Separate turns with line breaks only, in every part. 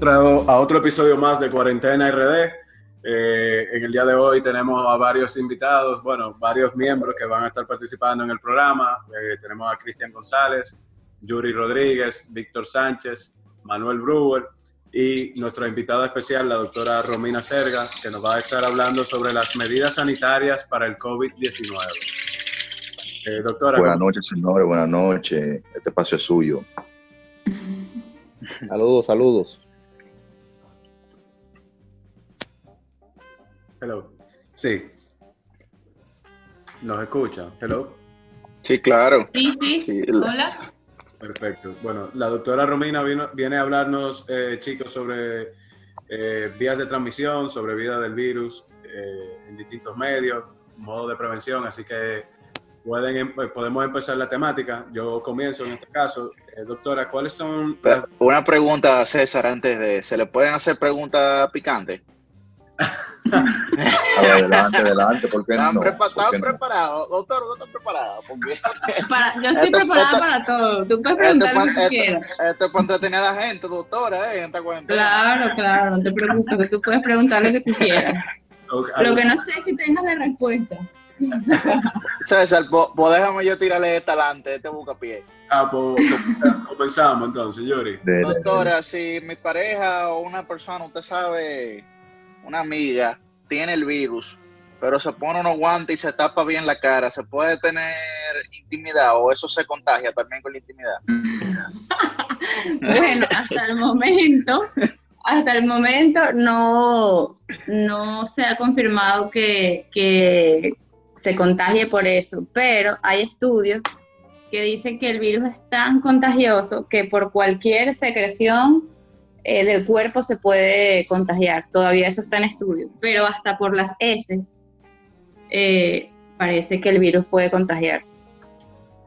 traído a otro episodio más de Cuarentena RD. Eh, en el día de hoy tenemos a varios invitados, bueno, varios miembros que van a estar participando en el programa. Eh, tenemos a Cristian González, Yuri Rodríguez, Víctor Sánchez, Manuel Brewer y nuestra invitada especial, la doctora Romina Serga, que nos va a estar hablando sobre las medidas sanitarias para el COVID-19.
Eh, doctora. Buenas noches, señores, buenas noches. Este espacio es suyo.
Saludos, saludos.
Hello. Sí. ¿Nos escucha? Hello.
Sí, claro.
Sí, sí. Hola.
Perfecto. Bueno, la doctora Romina viene a hablarnos, eh, chicos, sobre eh, vías de transmisión, sobre vida del virus eh, en distintos medios, modo de prevención, así que pueden, em, podemos empezar la temática. Yo comienzo en este caso. doctora, ¿cuáles son...?
Una pregunta, César, antes de... ¿Se le pueden hacer preguntas picantes?
Adelante, adelante, ¿por qué
¿Están, no? ¿Están preparados? Doctor, ¿no están preparados?
Para, yo estoy preparada para todo. Tú puedes preguntar lo que quieras.
Esto es para entretener a la gente, doctora, ¿eh? En esta
Claro, claro, no te preocupes, tú puedes preguntar lo que tú quieras. Lo que no sé es si tengas la respuesta.
César, pues déjame yo tirarle esta adelante, este pie
Ah, pues comenzamos entonces, Yuri.
Doctora, si mi pareja o una persona, usted sabe una amiga tiene el virus, pero se pone unos guantes y se tapa bien la cara, ¿se puede tener intimidad o eso se contagia también con la intimidad?
bueno, hasta el momento, hasta el momento no, no se ha confirmado que, que se contagie por eso, pero hay estudios que dicen que el virus es tan contagioso que por cualquier secreción eh, del cuerpo se puede contagiar. Todavía eso está en estudio, pero hasta por las heces eh, parece que el virus puede contagiarse.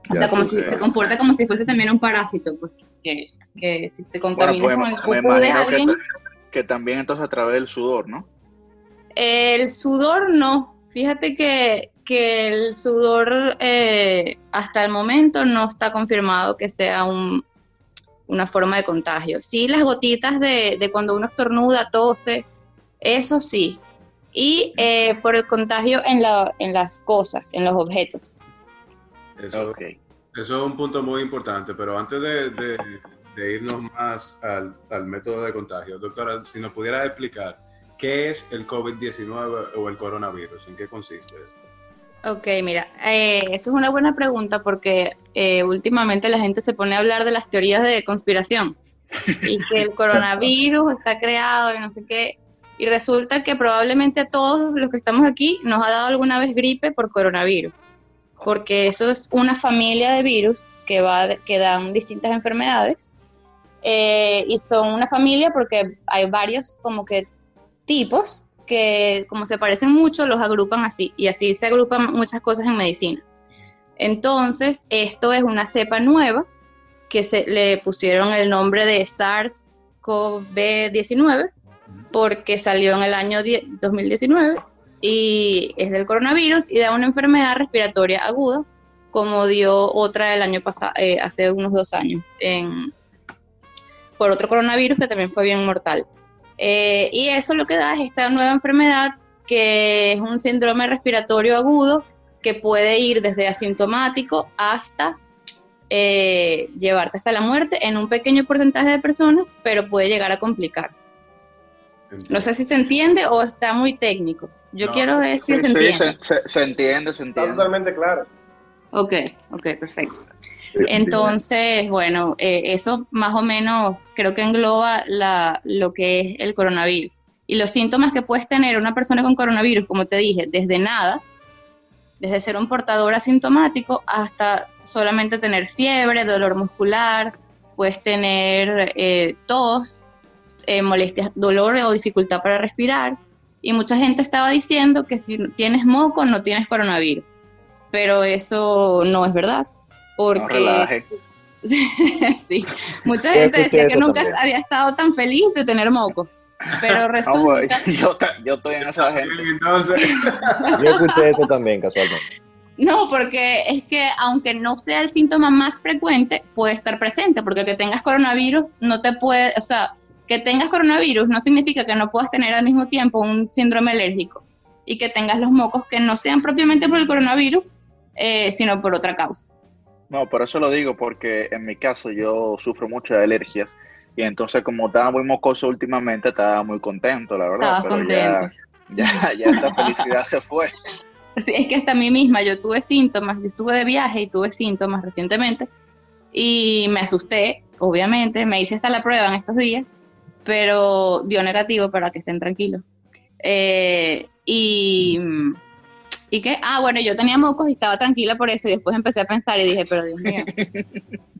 O sea, como si se comporta como si fuese también un parásito, pues, que, que si te contaminas con el cuerpo de alguien...
Que, también entonces a través del sudor, ¿no?
El sudor no. Fíjate que, que el sudor eh, hasta el momento no está confirmado que sea un, una forma de contagio. Sí, las gotitas de, cuando uno estornuda, tose, eso sí. Y eh, por el contagio en, la, en las cosas, en los objetos.
Eso, es un punto muy importante, pero antes de, irnos más al, al, método de contagio, doctora, si nos pudiera explicar qué es el COVID-19 o el coronavirus, en qué consiste esto.
Ok, mira, eh, eso es una buena pregunta porque eh, últimamente la gente se pone a hablar de las teorías de conspiración y que el coronavirus está creado y no sé qué. Y resulta que probablemente a todos los que estamos aquí nos ha dado alguna vez gripe por coronavirus, porque eso es una familia de virus que, va, que dan distintas enfermedades eh, y son una familia porque hay varios como que tipos que como se parecen mucho, los agrupan así, y así se agrupan muchas cosas en medicina. Entonces, esto es una cepa nueva que se le pusieron el nombre de SARS-CoV-19 porque salió en el año 2019 y es del coronavirus y da una enfermedad respiratoria aguda, como dio otra el año pasado, eh, hace unos dos años, por otro coronavirus que también fue bien mortal. Eh, y eso lo que da es esta nueva enfermedad que es un síndrome respiratorio agudo que puede ir desde asintomático hasta eh, llevarte hasta la muerte en un pequeño porcentaje de personas, pero puede llegar a complicarse. No sé si se entiende o está muy técnico. Yo quiero decir
se entiende. se, entiende, se entiende.
Está totalmente claro.
Ok, ok, perfecto. Entonces, bueno, eh, eso más o menos creo que engloba lo que es el coronavirus. Y los síntomas que puedes tener una persona con coronavirus, como te dije, desde nada, desde ser un portador asintomático hasta solamente tener fiebre, dolor muscular, puedes tener eh, tos, eh, molestias, dolor o dificultad para respirar. Y mucha gente estaba diciendo que si tienes moco no tienes coronavirus, pero eso no es verdad porque... sí, mucha gente decía que nunca había estado tan feliz de tener moco. Pero resulta...
yo, yo, estoy en esa gente.
Entonces...
yo escuché esto también, casualmente.
No, porque es que aunque no sea el síntoma más frecuente, puede estar presente, porque que tengas coronavirus no te puede, o sea, que tengas coronavirus no significa que no puedas tener al mismo tiempo un síndrome alérgico y que tengas los mocos que no sean propiamente por el coronavirus, eh, sino por otra causa.
No, por eso lo digo, porque en mi caso yo sufro mucho de alergias y entonces como estaba muy mocoso últimamente, estaba muy contento, la verdad.
Estaba contento.
Ya, ya, esa felicidad se fue.
Sí, es que hasta a mí misma yo tuve síntomas, yo estuve de viaje y tuve síntomas recientemente y me asusté, obviamente, me hice hasta la prueba en estos días, pero dio negativo para que estén tranquilos. Eh, y ¿Y qué? Ah, bueno, yo tenía mocos y estaba tranquila por eso y después empecé a pensar y dije, pero Dios mío,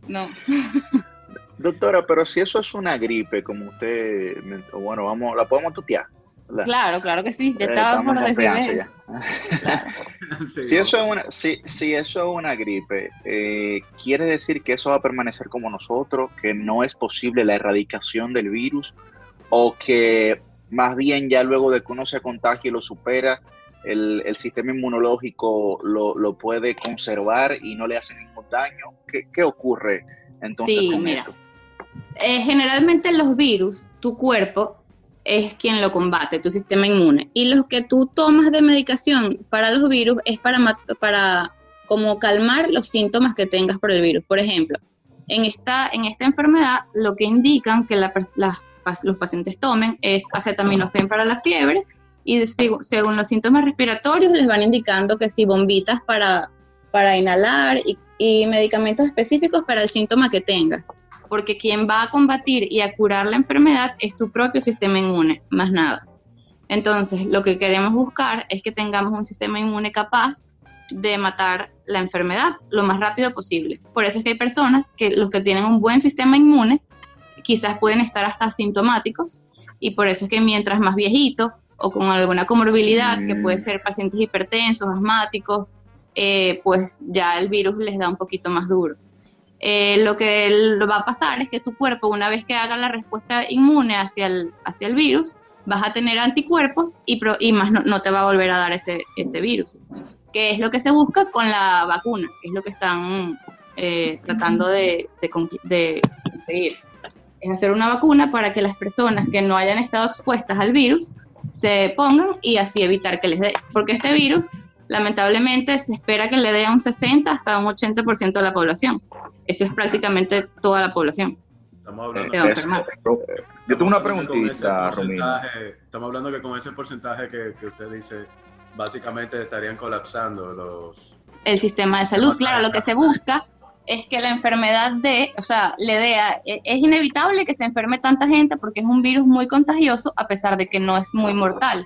no.
Doctora, pero si eso es una gripe, como usted, bueno, vamos, la podemos tutear.
Claro, claro que sí, ya eh, estaba por decirle.
si, eso es una, si, si eso es una gripe, eh, ¿quiere decir que eso va a permanecer como nosotros, que no es posible la erradicación del virus, o que más bien ya luego de que uno se contagie y lo supera, el, sistema inmunológico lo, puede conservar y no le hace ningún daño. ¿Qué, ocurre entonces
sí, mira, eh, generalmente los virus, tu cuerpo es quien lo combate, tu sistema inmune. Y los que tú tomas de medicación para los virus es para, para como calmar los síntomas que tengas por el virus. Por ejemplo, en esta, en esta enfermedad lo que indican que los pacientes tomen es acetaminofén para la fiebre, y según los síntomas respiratorios les van indicando que si bombitas para, para inhalar y, medicamentos específicos para el síntoma que tengas, porque quien va a combatir y a curar la enfermedad es tu propio sistema inmune, más nada. Entonces, lo que queremos buscar es que tengamos un sistema inmune capaz de matar la enfermedad lo más rápido posible. Por eso es que hay personas que los que tienen un buen sistema inmune quizás pueden estar hasta asintomáticos y por eso es que mientras más viejito o con alguna comorbilidad, que puede mm. ser pacientes hipertensos, asmáticos, eh, pues ya el virus les da un poquito más duro. Eh, lo que va a pasar es que tu cuerpo, una vez que haga la respuesta inmune hacia el, hacia el virus, vas a tener anticuerpos y, y más no, te va a volver a dar ese, ese virus, que es lo que se busca con la vacuna, que es lo que están eh, tratando de, de conseguir. Es hacer una vacuna para que las personas que no hayan estado expuestas al virus se pongan y así evitar que les dé. Porque este virus, lamentablemente, se espera que le dé a un 60 hasta un 80% de la población. Eso es prácticamente toda la población.
Estamos hablando, de
yo tengo una preguntita,
Estamos hablando que con ese porcentaje que, que usted dice, básicamente estarían colapsando los...
El sistema de salud, claro, lo que se busca es que la enfermedad de, o sea, dé, e, es inevitable que se enferme tanta gente porque es un virus muy contagioso a pesar de que no es muy mortal.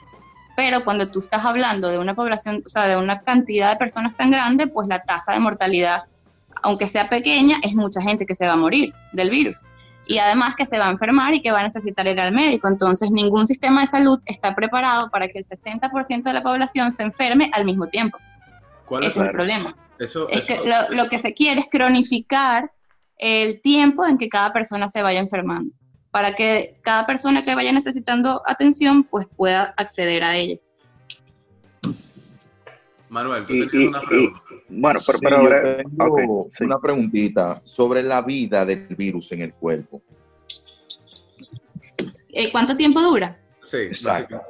Pero cuando tú estás hablando de una población, o sea, de una cantidad de personas tan grande, pues la tasa de mortalidad, aunque sea pequeña, es mucha gente que se va a morir del virus. Y además que se va a enfermar y que va a necesitar ir al médico. Entonces, ningún sistema de salud está preparado para que el 60% de la población se enferme al mismo tiempo. ¿Cuál es el problema? Es que lo, que se quiere es cronificar el tiempo en que cada persona se vaya enfermando, para que cada persona que vaya necesitando atención pues pueda acceder a ella.
Manuel, tú tienes una pregunta.
bueno, pero, ahora tengo una preguntita sobre la vida del virus en el cuerpo.
Eh, ¿Cuánto tiempo dura?
Sí, exacto.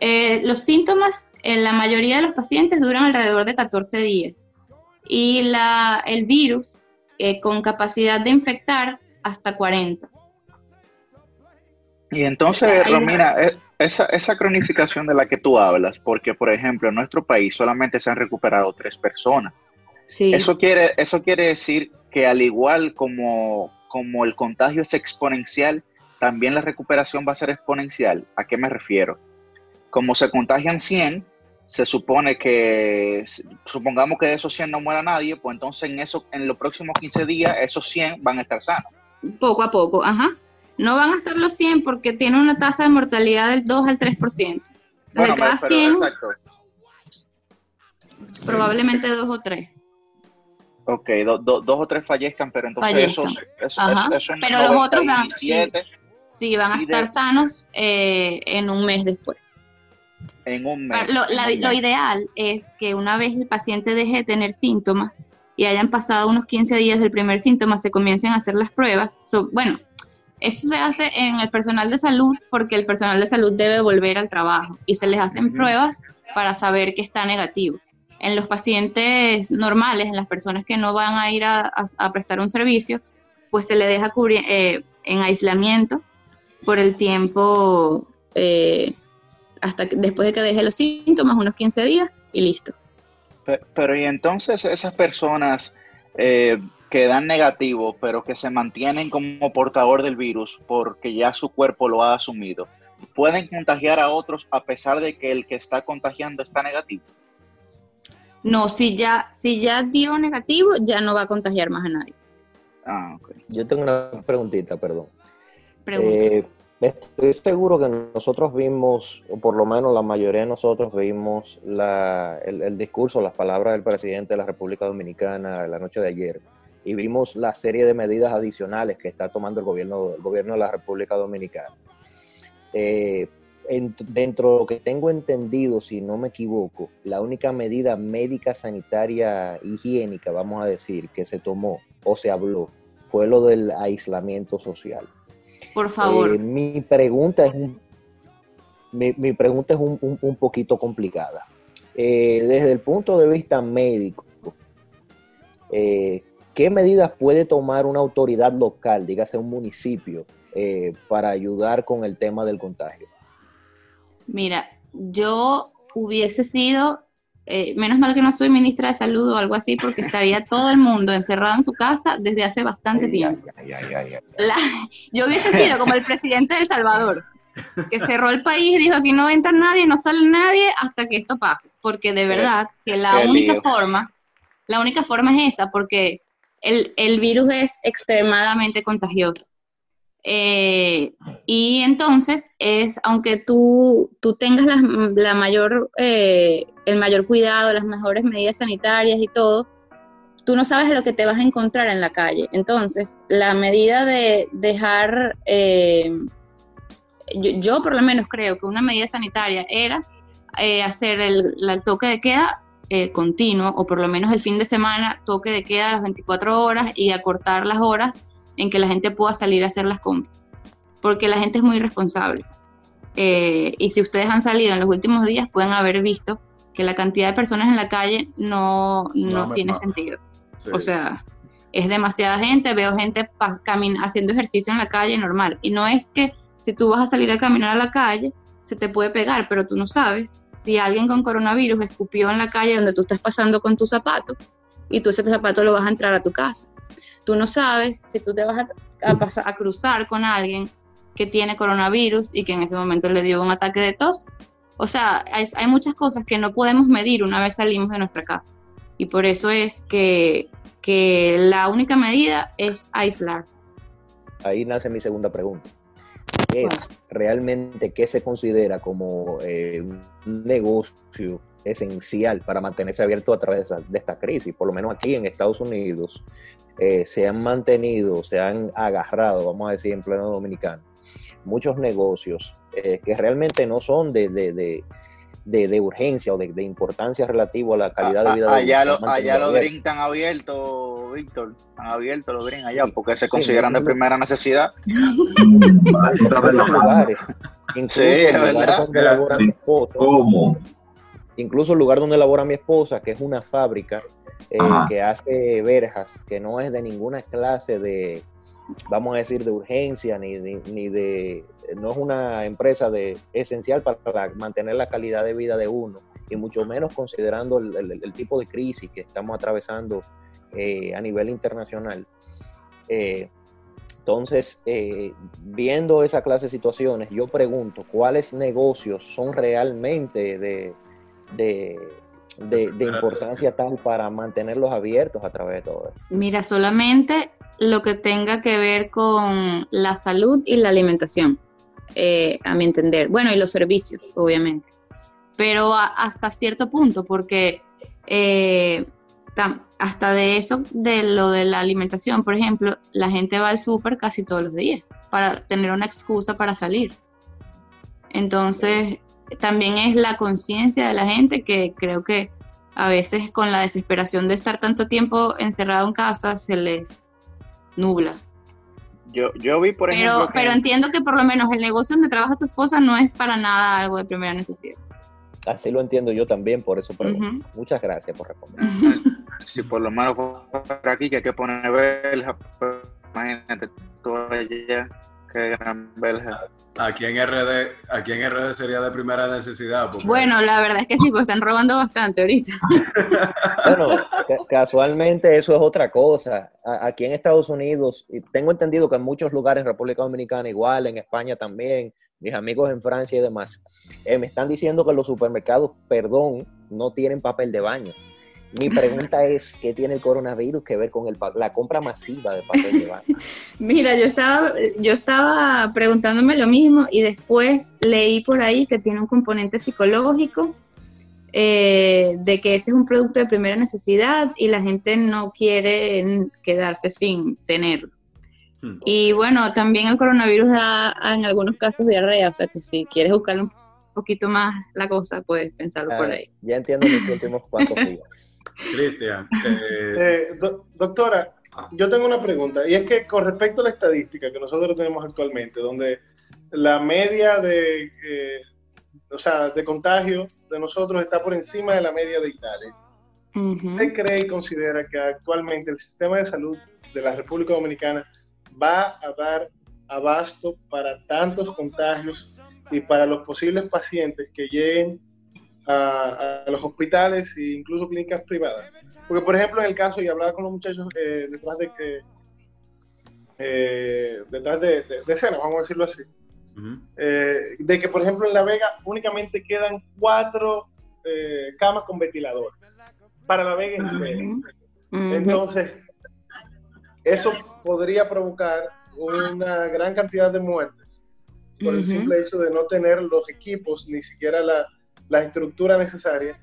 Eh, los síntomas en la mayoría de los pacientes duran alrededor de 14 días y la, el virus eh, con capacidad de infectar hasta 40.
Y entonces, Romina, e, esa, esa cronificación de la que tú hablas, porque por ejemplo en nuestro país solamente se han recuperado tres personas. Sí. Eso, quiere, eso quiere decir que al igual como, como el contagio es exponencial, también la recuperación va a ser exponencial. ¿A qué me refiero? Como se contagian 100, se supone que, supongamos que de esos 100 no muera nadie, pues entonces en, eso, en los próximos 15 días esos 100 van a estar sanos.
Poco a poco, ajá. No van a estar los 100 porque tienen una tasa de mortalidad del 2 al 3%. O sea, de cada 100, probablemente 2 o 3.
Ok, dos o tres fallezcan, pero entonces esos, esos,
Pero los otros van, sí, van a estar sanos eh, en un mes después
en un mes.
Lo, ideal es que una vez el paciente deje de tener síntomas y hayan pasado unos 15 días del primer síntoma, se comiencen a hacer las pruebas. bueno, Eso se hace en el personal de salud porque el personal de salud debe volver al trabajo y se les hacen pruebas para saber que está negativo. En los pacientes normales, en las personas que no van a ir a, prestar un servicio, pues se le deja cubrir, eh, en aislamiento por el tiempo eh, hasta después de que deje los síntomas, unos 15 días y listo.
Pero, y entonces esas personas eh, que dan negativo, pero que se mantienen como portador del virus porque ya su cuerpo lo ha asumido, ¿pueden contagiar a otros a pesar de que el que está contagiando está negativo?
No, si ya, si ya dio negativo, ya no va a contagiar más a nadie.
Ah, Yo tengo una preguntita, perdón. Eh, estoy seguro que nosotros vimos, o por lo menos la mayoría de nosotros vimos el, discurso, las palabras del presidente de la República Dominicana la noche de ayer y vimos la serie de medidas adicionales que está tomando el gobierno, el gobierno de la República Dominicana. Eh, dentro de lo que tengo entendido, si no me equivoco, la única medida médica, sanitaria, higiénica, vamos a decir, que se tomó o se habló fue lo del aislamiento social.
Por favor.
Eh, mi pregunta es un, mi, pregunta es un, poquito complicada. Eh, desde el punto de vista médico, ¿qué medidas puede tomar una autoridad local, dígase un municipio, eh, para ayudar con el tema del contagio?
Mira, yo hubiese sido, eh, menos mal que no soy ministra de salud o algo así, porque estaría todo el mundo encerrado en su casa desde hace bastante tiempo. yo hubiese sido como el presidente de El Salvador, que cerró el país y dijo aquí no entra nadie, no sale nadie hasta que esto pase, porque de verdad que la única forma, la única forma es esa, porque el, virus es extremadamente contagioso. Eh, y entonces es, aunque tú, tú tengas la, mayor, eh, el mayor cuidado, las mejores medidas sanitarias y todo, tú no sabes lo que te vas a encontrar en la calle. Entonces, la medida de dejar, eh, yo, por lo menos creo que una medida sanitaria era hacer el, el, toque de queda eh, continuo, o por lo menos el fin de semana, toque de queda a las 24 horas y acortar las horas en que la gente pueda salir a hacer las compras, porque la gente es muy responsable. Eh, y si ustedes han salido en los últimos días, pueden haber visto que la cantidad de personas en la calle no, no, tiene sentido. O sea, es demasiada gente, veo gente haciendo ejercicio en la calle normal. Y no es que si tú vas a salir a caminar a la calle, se te puede pegar, pero tú no sabes si alguien con coronavirus escupió en la calle donde tú estás pasando con tu zapato y tú ese zapato lo vas a entrar a tu casa. Tú no sabes si tú te vas a, pasar, a cruzar con alguien que tiene coronavirus y que en ese momento le dio un ataque de tos. O sea, hay, hay muchas cosas que no podemos medir una vez salimos de nuestra casa. Y por eso es que, que la única medida es aislarse.
Ahí nace mi segunda pregunta es realmente qué se considera como eh, un negocio esencial para mantenerse abierto a través de, esta crisis. Por lo menos aquí en Estados Unidos eh, se han mantenido, se han agarrado, vamos a decir en pleno dominicano, muchos negocios eh, que realmente no son de, de, urgencia o de, importancia relativo a la calidad de vida.
allá, los allá los drinks están abiertos, Víctor, están abiertos los drinks allá porque se consideran de primera necesidad.
lugares, incluso el lugar donde labora mi esposa, incluso el lugar donde labora mi esposa, que es una fábrica eh, que hace verjas, que no es de ninguna clase de vamos a decir, de urgencia, ni, ni, de, no es una empresa de, esencial para, mantener la calidad de vida de uno, y mucho menos considerando el, tipo de crisis que estamos atravesando eh, a nivel internacional. Eh, entonces, eh, viendo esa clase de situaciones, yo pregunto, ¿cuáles negocios son realmente de, de, de importancia tal para mantenerlos abiertos a través de todo esto?
Mira, solamente lo que tenga que ver con la salud y la alimentación, eh, a mi entender. Bueno, y los servicios, obviamente. Pero hasta cierto punto, porque eh, hasta de eso, de lo de la alimentación, por ejemplo, la gente va al súper casi todos los días para tener una excusa para salir. Entonces, también es la conciencia de la gente que creo que a veces con la desesperación de estar tanto tiempo encerrado en casa se les nubla.
Yo, yo vi, por ejemplo.
Pero entiendo que por lo menos el negocio donde trabaja tu esposa no es para nada algo de primera necesidad.
Así lo entiendo yo también, por eso pregunto. Muchas gracias por responder.
Si por lo menos por aquí que hay que poner verja, pues, imagínate tú allá, gran verja.
Aquí en RD, aquí en RD sería de primera necesidad.
Bueno, la verdad es que sí, pues están robando bastante ahorita.
bueno, casualmente eso es otra cosa. Aquí en Estados Unidos, y tengo entendido que en muchos lugares, en República Dominicana igual, en España también, mis amigos en Francia y demás, eh, me están diciendo que los supermercados, perdón, no tienen papel de baño. Mi pregunta es, ¿qué tiene el coronavirus que ver con el, la compra masiva de papel de baño?
Mira, yo estaba, yo estaba preguntándome lo mismo y después leí por ahí que tiene un componente psicológico eh, de que ese es un producto de primera necesidad y la gente no quiere quedarse sin tenerlo. Hmm. Y bueno, también el coronavirus da en algunos casos diarrea, o sea que si quieres buscarle un poquito más la cosa, puedes pensarlo por ah, ahí.
Ya entiendo los últimos cuantos días.
Cristian.
Eh, doctora, yo tengo una pregunta, y es que con respecto a la estadística que nosotros tenemos actualmente, donde la media de, eh, o sea, de contagio de nosotros está por encima de la media de Italia. ¿Usted cree y considera que actualmente el sistema de salud de la República Dominicana va a dar abasto para tantos contagios y para los posibles pacientes que lleguen a, los hospitales e incluso clínicas privadas. Porque, por ejemplo, en el caso, y hablaba con los muchachos eh, detrás de que eh, detrás de, escena, vamos a decirlo así, eh, de que, por ejemplo, en La Vega únicamente quedan cuatro camas con ventiladores. Para La Vega Entonces, eso podría provocar una gran cantidad de muertes por el simple hecho de no tener los equipos, ni siquiera la, la estructura necesaria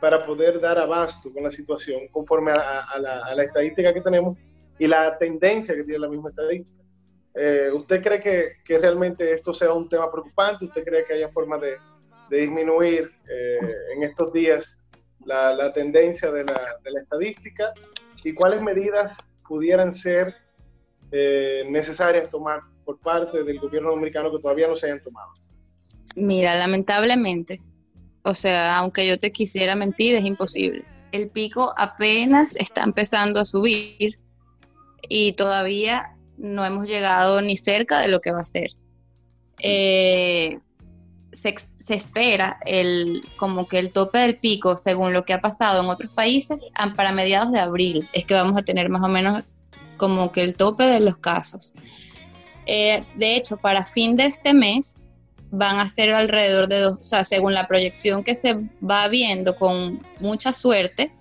para poder dar abasto con la situación conforme a, la, estadística que tenemos y la tendencia que tiene la misma estadística. Eh, ¿Usted cree que, realmente esto sea un tema preocupante? ¿Usted cree que haya forma de, disminuir eh, en estos días la, tendencia de la, estadística? ¿Y cuáles medidas pudieran ser eh, necesarias tomar por parte del gobierno dominicano que todavía no se hayan tomado?
Mira, lamentablemente, o sea, aunque yo te quisiera mentir, es imposible. El pico apenas está empezando a subir y todavía no hemos llegado ni cerca de lo que va a ser. Eh, se, espera el, como que el tope del pico, según lo que ha pasado en otros países, para mediados de abril es que vamos a tener más o menos como que el tope de los casos. Eh, de hecho, para fin de este mes van a ser alrededor de dos, o sea, según la proyección que se va viendo con mucha suerte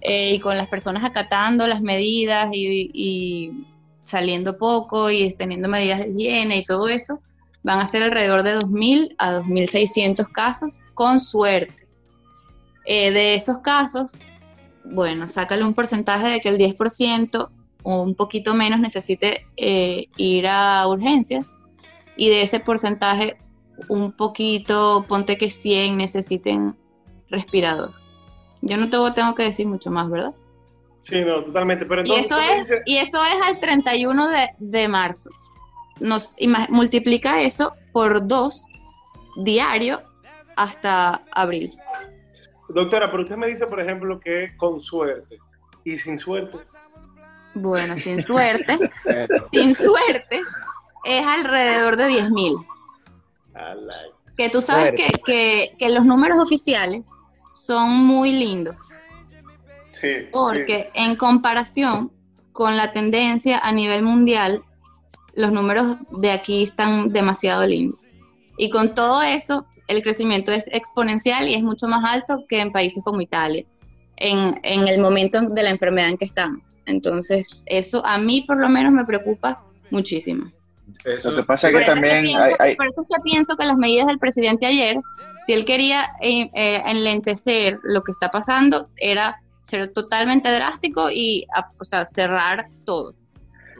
eh, y con las personas acatando las medidas y, saliendo poco y teniendo medidas de higiene y todo eso, van a ser alrededor de 2.000 a 2.600 casos con suerte. Eh, de esos casos, bueno, sácale un porcentaje de que el 10% o un poquito menos necesite eh, ir a urgencias y de ese porcentaje un poquito, ponte que 100 necesiten respirador. Yo no te tengo que decir mucho más, ¿verdad?
Sí, no, totalmente. Pero
y, eso es, y eso es al 31 de, de marzo. Nos multiplica eso por dos diario hasta abril.
Doctora, pero usted me dice, por ejemplo, que con suerte y sin suerte.
Bueno, sin suerte, sin suerte es alrededor de 10 mil. Que tú sabes que, los números oficiales son muy lindos.
Sí,
porque en comparación con la tendencia a nivel mundial, los números de aquí están demasiado lindos. Y con todo eso, el crecimiento es exponencial y es mucho más alto que en países como Italia, en, en el momento de la enfermedad en que estamos. Entonces, eso a mí por lo menos me preocupa muchísimo.
Lo que pasa es que también hay,
Por eso que pienso que las medidas del presidente ayer, si él quería eh, eh, enlentecer lo que está pasando, era ser totalmente drástico y o sea, cerrar todo.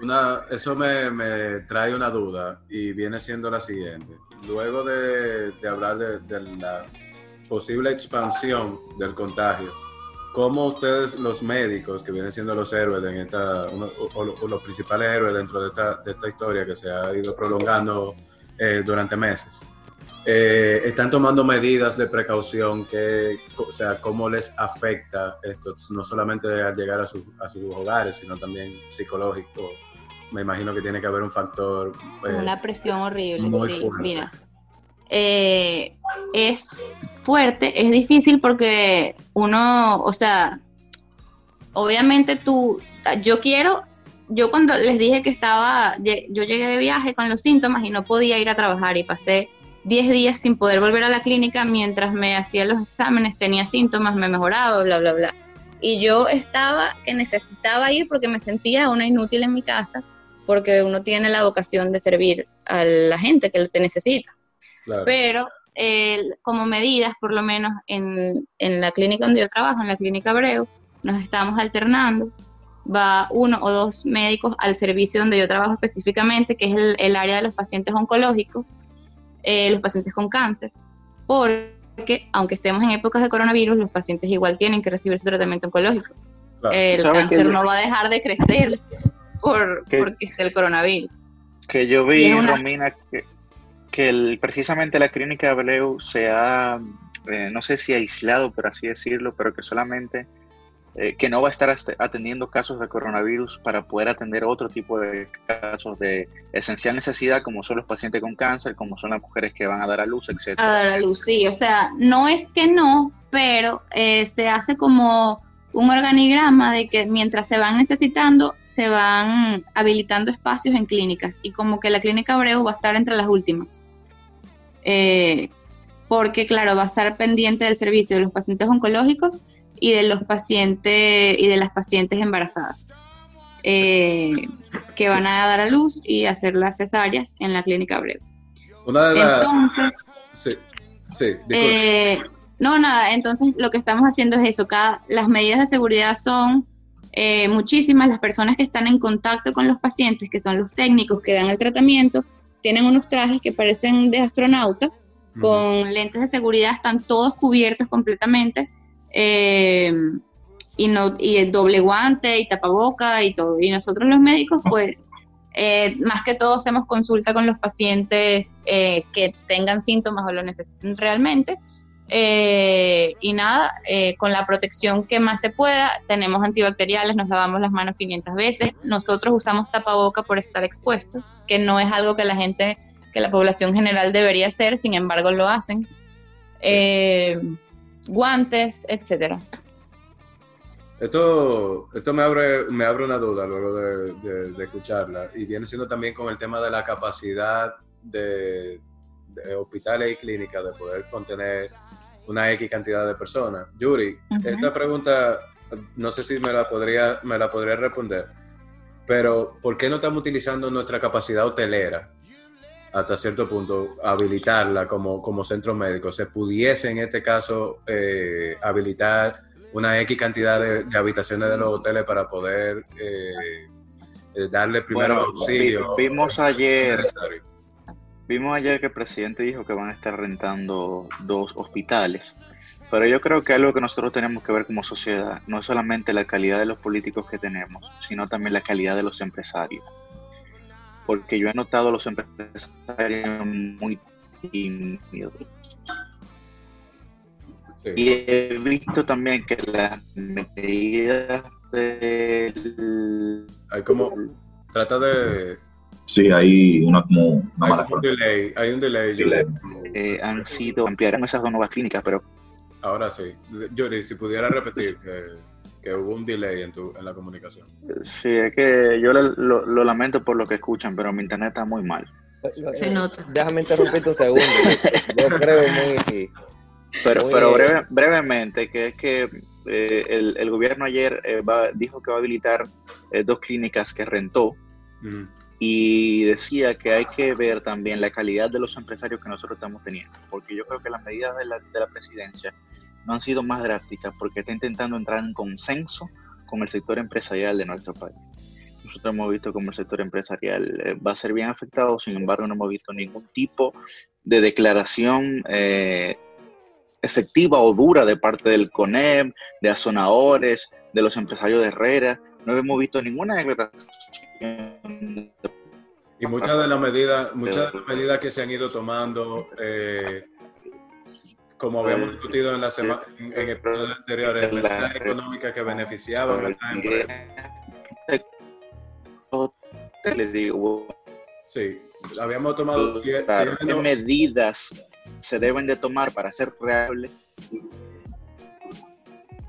Una, eso me, me, trae una duda y viene siendo la siguiente. Luego de, de hablar de, de, la posible expansión del contagio, cómo ustedes, los médicos, que vienen siendo los héroes en esta, o, los principales héroes dentro de esta, de esta historia que se ha ido prolongando eh, durante meses, eh, están tomando medidas de precaución que, o sea, cómo les afecta esto, no solamente al llegar a, a sus hogares, sino también psicológico. Me imagino que tiene que haber un factor.
Eh, Una presión horrible, sí. Mira, eh, es fuerte, es difícil porque uno, o sea, obviamente tú, yo quiero, yo cuando les dije que estaba, yo llegué de viaje con los síntomas y no podía ir a trabajar y pasé 10 días sin poder volver a la clínica mientras me hacía los exámenes, tenía síntomas, me mejoraba, bla, bla, bla. Y yo estaba que necesitaba ir porque me sentía una inútil en mi casa, porque uno tiene la vocación de servir a la gente que te necesita. Pero como medidas, por lo menos en, en, la clínica donde yo trabajo, en la clínica Abreu, nos estamos alternando. Va uno o dos médicos al servicio donde yo trabajo específicamente, que es el, el área de los pacientes oncológicos, eh, los pacientes con cáncer, porque aunque estemos en épocas de coronavirus, los pacientes igual tienen que recibir su tratamiento oncológico. el cáncer no va a dejar de crecer por, porque esté el coronavirus.
Que yo vi, Romina, que, que precisamente la clínica de Bleu se ha, eh, no sé si aislado, por así decirlo, pero que solamente eh, que no va a estar atendiendo casos de coronavirus para poder atender otro tipo de casos de esencial necesidad, como son los pacientes con cáncer, como son las mujeres que van a dar a luz, etc.
A dar a luz, sí, o sea, no es que no, pero eh, se hace como un organigrama de que mientras se van necesitando, se van habilitando espacios en clínicas y como que la clínica Abreu va a estar entre las últimas. Eh, porque, claro, va a estar pendiente del servicio de los pacientes oncológicos y de los pacientes y de las pacientes embarazadas eh, que van a dar a luz y hacer las cesáreas en la clínica breve. Entonces, sí, sí, no, nada, entonces lo que estamos haciendo es eso, cada, las medidas de seguridad son eh, muchísimas, las personas que están en contacto con los pacientes, que son los técnicos que dan el tratamiento, tienen unos trajes que parecen de astronauta, con lentes de seguridad, están todos cubiertos completamente eh, y, no, y el doble guante y tapaboca y todo. Y nosotros los médicos, pues, eh, más que todo hacemos consulta con los pacientes eh, que tengan síntomas o lo necesiten realmente. Y nada, con la protección que más se pueda, tenemos antibacteriales, nos lavamos las manos 500 veces. Nosotros usamos tapaboca por estar expuestos, que no es algo que la gente, que la población general debería hacer, sin embargo lo hacen guantes, etcétera.
Esto, esto me abre, me abre una duda luego de, escucharla y viene siendo también con el tema de la capacidad de, hospitales y clínicas de poder contener una X cantidad de personas. Yuri, esta pregunta no sé si me la podría, me la podría responder, pero ¿por qué no estamos utilizando nuestra capacidad hotelera hasta cierto punto habilitarla como, como centro médico. Se pudiese en este caso eh, habilitar una X cantidad de, habitaciones de los hoteles para poder eh, eh, darle primero auxilio.
Vimos ayer, vimos ayer que el presidente dijo que van a estar rentando dos hospitales. Pero yo creo que algo que nosotros tenemos que ver como sociedad no es solamente la calidad de los políticos que tenemos, sino también la calidad de los empresarios porque yo he notado a los empresarios muy tímidos. Y he visto también que las medidas del...
Hay como... Trata de...
Sí, hay una como
hay un delay, hay un delay.
Eh, han sido ampliaron esas dos nuevas clínicas, pero...
Ahora sí. Yuri, si pudiera repetir que hubo un delay en, tu, en la comunicación.
Sí, es que yo lo, lamento por lo que escuchan, pero mi internet está muy mal.
Se nota. Déjame interrumpir un segundo. Yo creo muy...
Pero, pero brevemente, que es que eh, el, gobierno ayer eh, dijo que va a habilitar eh, dos clínicas que rentó y decía que hay que ver también la calidad de los empresarios que nosotros estamos teniendo, porque yo creo que las medidas de la, de la presidencia no han sido más drásticas porque está intentando entrar en consenso con el sector empresarial de nuestro país. Nosotros hemos visto como el sector empresarial eh, va a ser bien afectado, sin embargo no hemos visto ningún tipo de declaración eh, efectiva o dura de parte del CONEM, de azonadores, de los empresarios de Herrera. No hemos visto ninguna declaración.
Y muchas de las medidas, muchas de las medidas que se han ido tomando, eh, como habíamos discutido en la semana, en, el periodo anterior, en medidas económicas que beneficiaban a las empresas.
¿Qué le digo?
Sí, habíamos tomado.
¿Qué medidas se deben de tomar para ser reales?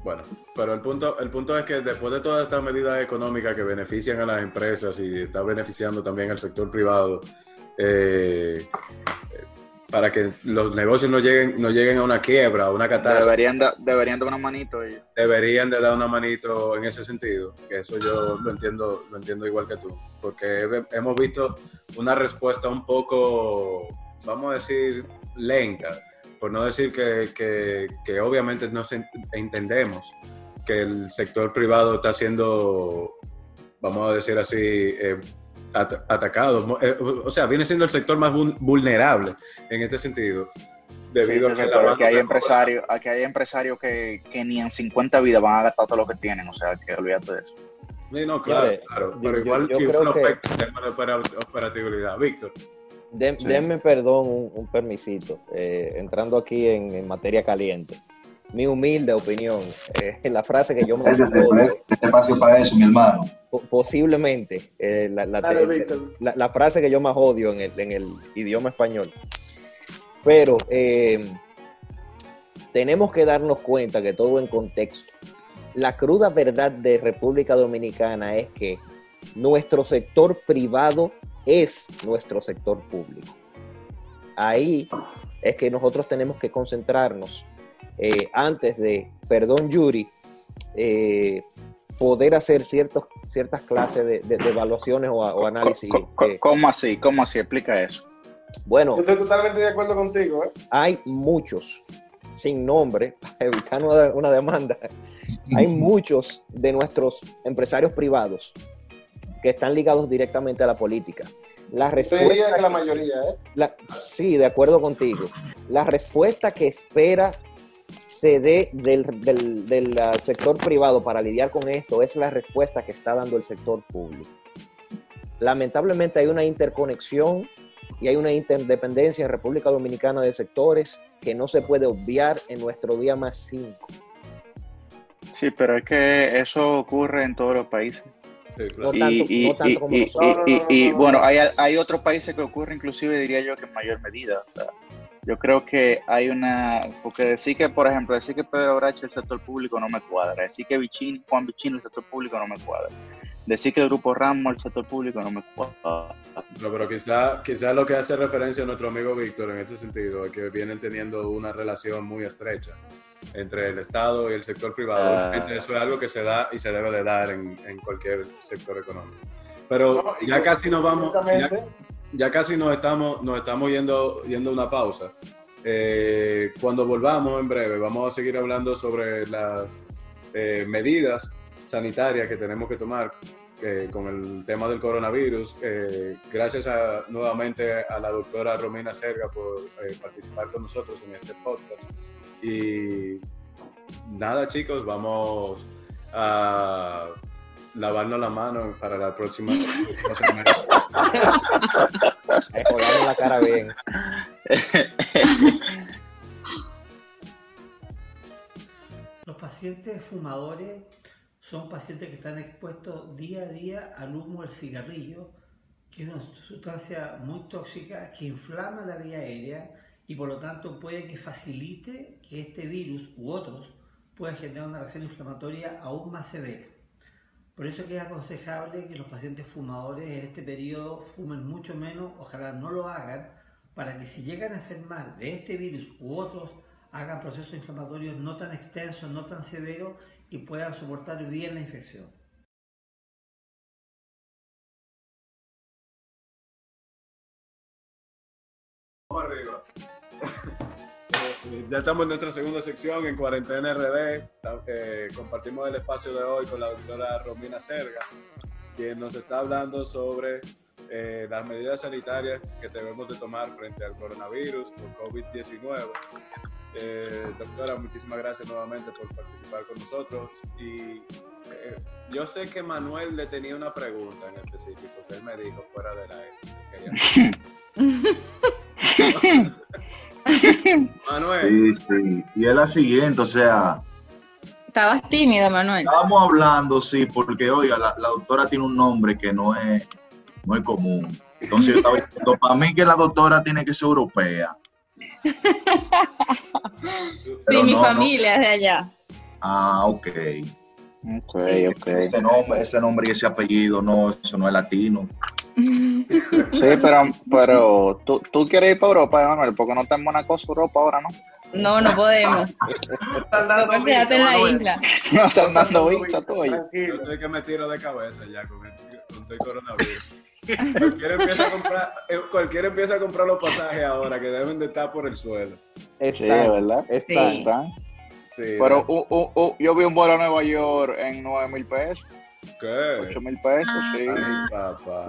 Bueno, pero el punto, el punto es que después de todas estas medidas económicas que benefician a las empresas y está beneficiando también al sector privado, eh, para que los negocios no lleguen, no lleguen a una quiebra, a una catástrofe.
Deberían, deberían dar una manito.
Deberían de dar una manito en ese sentido, que eso yo lo entiendo, lo entiendo igual que tú, porque hemos visto una respuesta un poco, vamos a decir, lenta, por no decir que, que, obviamente no entendemos que el sector privado está siendo, vamos a decir así, eh, atacado. Eh, o sea, viene siendo el sector más vulnerable en este sentido. Debido
a que, hay empresarios, a que hay empresarios que, ni en 50 vidas van a gastar todo lo que tienen, o sea, que olvídate de eso.
Sí, no, claro, claro. pero igual yo, yo un aspecto de operatividad. Víctor.
Denme perdón, un, permisito, eh, entrando aquí en, materia caliente. Mi humilde opinión, eh, la frase que yo me
este, este espacio para eso, mi hermano.
Posiblemente, eh, la, la, frase que yo más odio en el, en el idioma español. Pero tenemos que darnos cuenta que todo en contexto. La cruda verdad de República Dominicana es que nuestro sector privado es nuestro sector público. Ahí es que nosotros tenemos que concentrarnos eh, antes de, perdón Yuri, eh, poder hacer ciertos, ciertas clases de, evaluaciones o, análisis.
¿Cómo, así? ¿Cómo así? Explica eso.
Bueno.
estoy totalmente de acuerdo contigo. ¿eh?
Hay muchos, sin nombre, evitando una demanda, hay muchos de nuestros empresarios privados que están ligados directamente a la política. La respuesta,
que la mayoría, ¿eh?
sí, de acuerdo contigo. La respuesta que espera se dé del, del, uh, sector privado para lidiar con esto es la respuesta que está dando el sector público. Lamentablemente hay una interconexión y hay una interdependencia en República Dominicana de sectores que no se puede obviar en nuestro día más cinco.
Sí, pero es que eso ocurre en todos los países y, bueno, hay, hay otros países que ocurre inclusive diría yo que en mayor medida. Yo creo que hay una, porque decir que, por ejemplo, decir que Pedro Brache el sector público no me cuadra, decir que Vicini, Juan Vicini el sector público no me cuadra, decir que el Grupo Ramos el sector público no me cuadra.
No, pero quizá, quizá lo que hace referencia a nuestro amigo Víctor en este sentido es que vienen teniendo una relación muy estrecha entre el Estado y el sector privado. Ah. Eso es algo que se da y se debe de dar en, cualquier sector económico. Pero ya casi nos vamos, ya, casi nos estamos, nos estamos yendo, yendo una pausa. Eh, cuando volvamos en breve, vamos a seguir hablando sobre las eh, medidas sanitarias que tenemos que tomar eh, con el tema del coronavirus. gracias nuevamente a la doctora Romina Serga por participar con nosotros en este podcast. Y nada, chicos, vamos a lavarnos la mano para la próxima, semana.
la cara bien.
Los pacientes fumadores son pacientes que están expuestos día a día al humo del cigarrillo, que es una sustancia muy tóxica que inflama la vía aérea y por lo tanto puede que facilite que este virus u otros puedan generar una reacción inflamatoria aún más severa. Por eso que es aconsejable que los pacientes fumadores en este periodo fumen mucho menos, ojalá no lo hagan, para que si llegan a enfermar de este virus u otros, hagan procesos inflamatorios no tan extensos, no tan severos y puedan soportar bien la infección.
arriba. Ya estamos en nuestra segunda sección en Cuarentena RD. Eh, compartimos el espacio de hoy con la doctora Romina Serga, quien nos está hablando sobre eh, las medidas sanitarias que debemos de tomar frente al coronavirus o COVID-19. Eh, doctora, muchísimas gracias nuevamente por participar con nosotros. Y eh, yo sé que Manuel le tenía una pregunta en específico que él me dijo fuera de
la Manuel. Sí, sí. Y es la siguiente, o sea.
Estabas tímido, Manuel.
Estábamos hablando, sí, porque, oiga, la, doctora tiene un nombre que no es, no es común. Entonces yo estaba diciendo, para mí que la doctora tiene que ser europea.
sí, mi familia es de allá.
Ah, ok.
Ok, ok.
Ese nombre, ese nombre y ese apellido, no, eso no es latino.
Sí, pero, pero ¿tú, tú quieres ir para Europa, Manuel, porque no tenemos una cosa Europa ahora, ¿no?
No, no podemos. en la isla.
No están dando visa tú,
Yo estoy que me tiro de cabeza ya con, el, con el coronavirus. Cualquiera empieza, a comprar, eh, cualquiera empieza a comprar los pasajes ahora que deben de estar por el suelo.
sí, ¿verdad?
Está,
sí. Pero uh, uh, uh, yo vi un vuelo a Nueva York en 9 mil pesos.
¿Qué?
8 mil pesos, sí.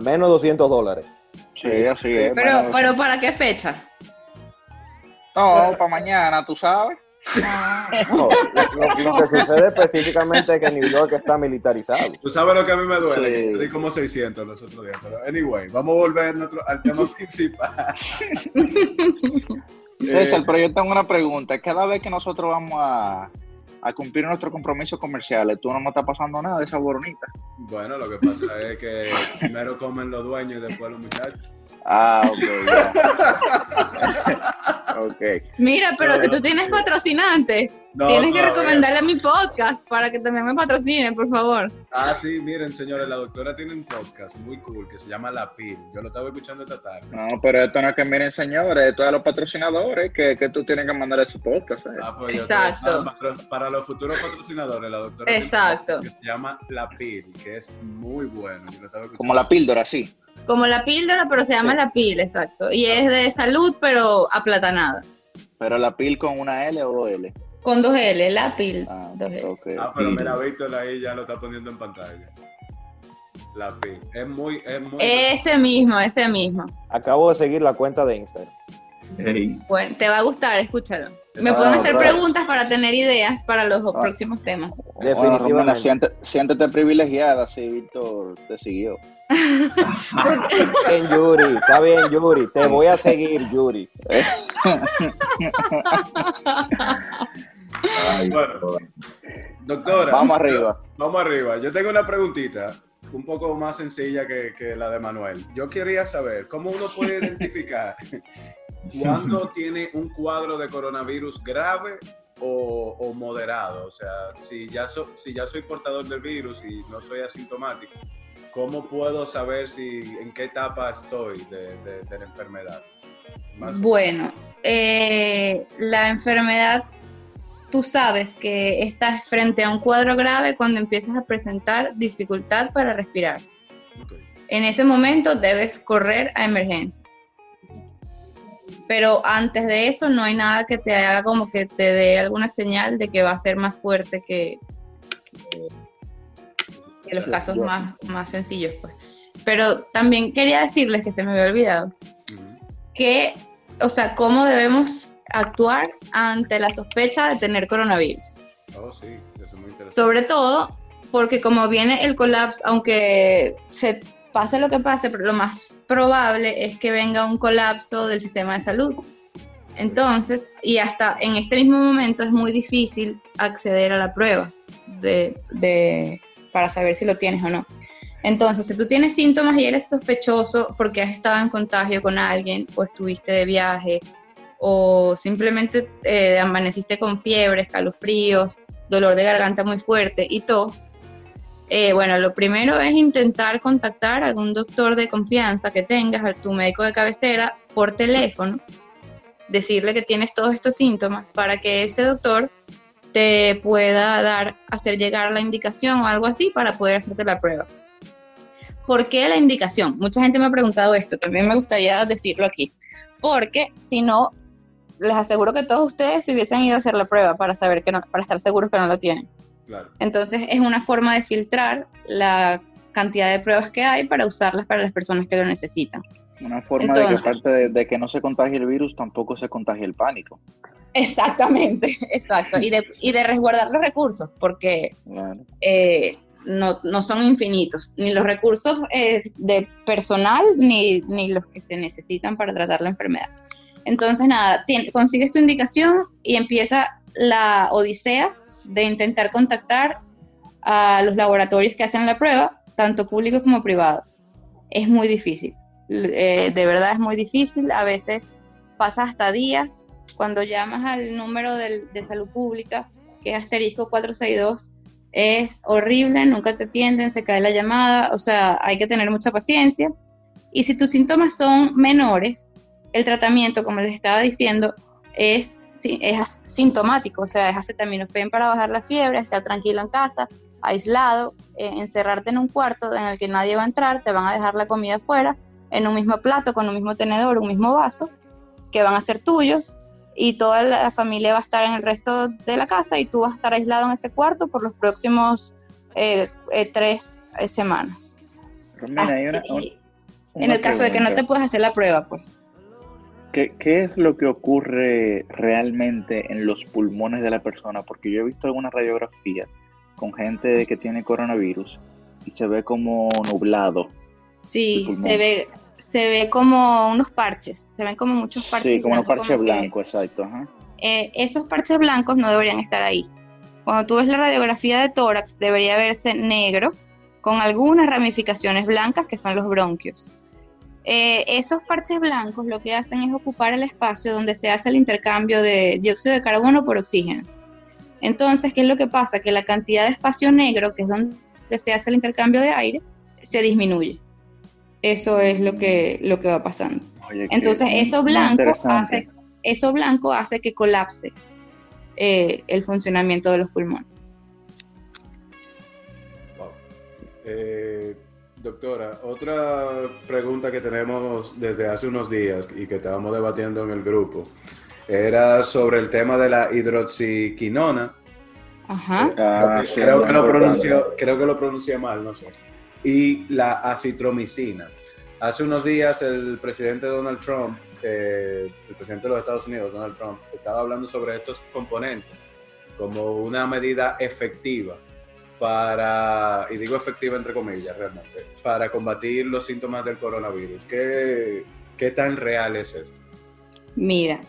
Menos 200 dólares.
Sí, así es.
Pero, pero ¿para qué fecha?
No, para mañana, tú sabes.
No, lo, que sucede específicamente es que New York está militarizado.
Tú sabes lo que a mí me duele, sí. como 600 los otros días. Pero anyway, vamos a volver al tema principal.
César, pero yo tengo una pregunta. Cada vez que nosotros vamos a, a cumplir nuestros compromisos comerciales, ¿tú no me está pasando nada de esa boronita?
Bueno, lo que pasa es que primero comen los dueños y después los muchachos.
Ah, ok.
okay. Mira, pero si tú tienes patrocinante, tienes que recomendarle a mi podcast para que también me patrocinen, por favor.
Ah, sí, miren, señores, la doctora tiene un podcast muy cool que se llama La Pil. Yo lo estaba escuchando esta tarde.
No, pero esto no es que miren, señores, esto es los patrocinadores que, que tú tienes que mandar a su podcast. ¿eh?
Ah, pues
Exacto.
Para, para, los futuros patrocinadores, la doctora
Exacto.
que se llama La Pil, que es muy bueno.
Como la píldora, sí.
Como la píldora, pero se llama la pil, exacto. Y es de salud, pero aplatanada.
¿Pero la pil con una L o dos L?
Con dos L, la pil.
Ah, dos L. ah pero mira, Víctor ahí ya lo está poniendo en pantalla. La pil. Es muy, es muy...
Ese mismo, ese mismo.
Acabo de seguir la cuenta de Instagram.
Bueno, te va a gustar, escúchalo. Me pueden hacer preguntas para tener ideas para los ah. próximos temas.
Bueno, siéntete, privilegiada si Víctor te siguió.
bien, Yuri, está bien, Yuri. Te voy a seguir, Yuri.
bueno, doctora.
Vamos arriba.
Vamos arriba. Yo tengo una preguntita un poco más sencilla que, que la de Manuel. Yo quería saber cómo uno puede identificar cuando tiene un cuadro de coronavirus grave o, moderado? O sea, si ya, si ya soy portador del virus y no soy asintomático, ¿cómo puedo saber si en qué etapa estoy de, la enfermedad?
bueno, eh, la enfermedad, tú sabes que estás frente a un cuadro grave cuando empiezas a presentar dificultad para respirar. En ese momento debes correr a emergencia pero antes de eso no hay nada que te haga como que te dé alguna señal de que va a ser más fuerte que, los casos más, más sencillos, pues. Pero también quería decirles que se me había olvidado que, o sea, cómo debemos actuar ante la sospecha de tener coronavirus.
Oh, sí, eso es muy interesante.
Sobre todo porque como viene el colapso, aunque se pase lo que pase, pero lo más probable es que venga un colapso del sistema de salud. Entonces, y hasta en este mismo momento es muy difícil acceder a la prueba de, para saber si lo tienes o no. Entonces, si tú tienes síntomas y eres sospechoso porque has estado en contagio con alguien o estuviste de viaje o simplemente eh, amaneciste con fiebre, escalofríos, dolor de garganta muy fuerte y tos, eh, bueno, lo primero es intentar contactar a algún doctor de confianza que tengas, a tu médico de cabecera, por teléfono, decirle que tienes todos estos síntomas para que ese doctor te pueda dar, hacer llegar la indicación o algo así para poder hacerte la prueba. ¿Por qué la indicación? Mucha gente me ha preguntado esto, también me gustaría decirlo aquí. Porque si no, les aseguro que todos ustedes se hubiesen ido a hacer la prueba para saber que no, para estar seguros que no lo tienen. Entonces es una forma de filtrar la cantidad de pruebas que hay para usarlas para las personas que lo necesitan.
Una forma de que aparte de, que no se contagie el virus, tampoco se contagie el pánico.
Exactamente, exacto. Y de, y de resguardar los recursos, porque eh, no, no, son infinitos, ni los recursos eh, de personal, ni, ni, los que se necesitan para tratar la enfermedad. Entonces, nada, consigues tu indicación y empieza la odisea de intentar contactar a los laboratorios que hacen la prueba, tanto públicos como privados. Es muy difícil, eh, de verdad es muy difícil, a veces pasa hasta días cuando llamas al número de, salud pública, que es asterisco 462, es horrible, nunca te atienden, se cae la llamada, o sea, hay que tener mucha paciencia. Y si tus síntomas son menores, el tratamiento, como les estaba diciendo, es, es sintomático, o sea, es acetaminofén para bajar la fiebre, estar tranquilo en casa, aislado, eh, encerrarte en un cuarto en el que nadie va a entrar, te van a dejar la comida afuera, en un mismo plato, con un mismo tenedor, un mismo vaso, que van a ser tuyos, y toda la familia va a estar en el resto de la casa y tú vas a estar aislado en ese cuarto por los próximos eh, eh, tres semanas. en el caso de que no te puedas hacer la prueba, pues.
¿Qué, ¿Qué, es lo que ocurre realmente en los pulmones de la persona? Porque yo he visto alguna radiografía con gente que tiene coronavirus y se ve como nublado.
Sí, se ve, se ve como unos parches, se ven como muchos parches.
Sí, como unos parches blancos, exacto.
Eh, esos parches blancos no deberían estar ahí. Cuando tú ves la radiografía de tórax, debería verse negro con algunas ramificaciones blancas que son los bronquios. Eh, esos parches blancos lo que hacen es ocupar el espacio donde se hace el intercambio de dióxido de carbono por oxígeno. Entonces, ¿qué es lo que pasa? Que la cantidad de espacio negro, que es donde se hace el intercambio de aire, se disminuye. Eso es lo que, lo que va pasando. Entonces, eso blanco, hace, eso blanco hace que colapse eh, el funcionamiento de los pulmones.
Eh, doctora, otra pregunta que tenemos desde hace unos días y que estábamos debatiendo en el grupo era sobre el tema de la hidroxiquinona.
Ajá.
Ah, creo, que lo pronunció, creo que lo pronuncié mal, no sé y la acitromicina. Hace unos días el presidente Donald Trump, eh, el presidente de los Estados Unidos, Donald Trump, estaba hablando sobre estos componentes como una medida efectiva para, y digo efectiva entre comillas realmente, para combatir los síntomas del coronavirus. ¿Qué, qué tan real es esto?
Mira,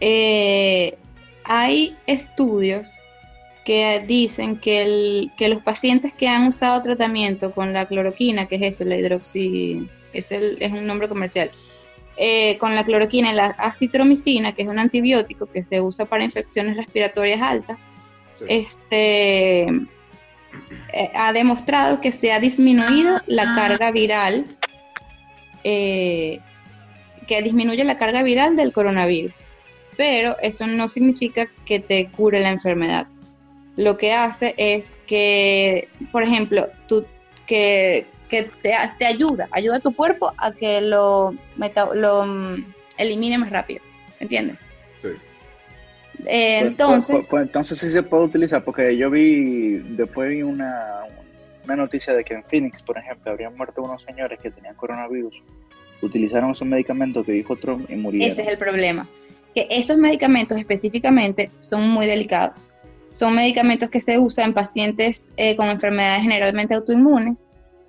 eh, hay estudios que dicen que, el, que los pacientes que han usado tratamiento con la cloroquina, que es eso, la hidroxi, es, el, es un nombre comercial, eh, con la cloroquina y la acitromicina, que es un antibiótico que se usa para infecciones respiratorias altas, este, eh, ha demostrado que se ha disminuido la carga viral, eh, que disminuye la carga viral del coronavirus. Pero eso no significa que te cure la enfermedad lo que hace es que, por ejemplo, tú, que, te, te, ayuda, ayuda a tu cuerpo a que lo, lo mm, elimine más rápido, ¿entiendes? Eh, pues, entonces...
Pues, pues, entonces sí se puede utilizar, porque yo vi, después vi una, una noticia de que en Phoenix, por ejemplo, habrían muerto unos señores que tenían coronavirus, utilizaron esos medicamentos que dijo Trump y murieron.
Ese es el problema, que esos medicamentos específicamente son muy delicados son medicamentos que se usan en pacientes eh, con enfermedades generalmente autoinmunes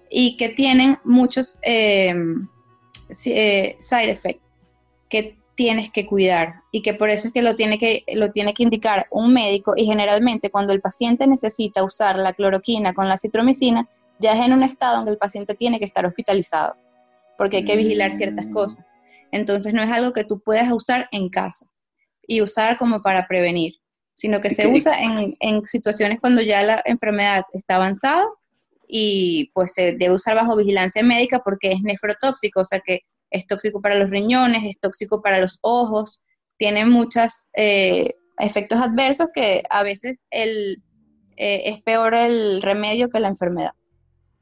y que tienen muchos eh, eh, side effects que tienes que cuidar y que por eso es que lo tiene que lo tiene que indicar un médico y generalmente cuando el paciente necesita usar la cloroquina con la citromicina ya es en un estado donde el paciente tiene que estar hospitalizado porque hay que vigilar ciertas mm. cosas. Entonces no es algo que tú puedas usar en casa y usar como para prevenir sino que se usa en, situaciones cuando ya la enfermedad está avanzada y pues se debe usar bajo vigilancia médica porque es nefrotóxico, o sea que es tóxico para los riñones, es tóxico para los ojos, tiene muchos eh, efectos adversos que a veces el, eh, es peor el remedio que la enfermedad.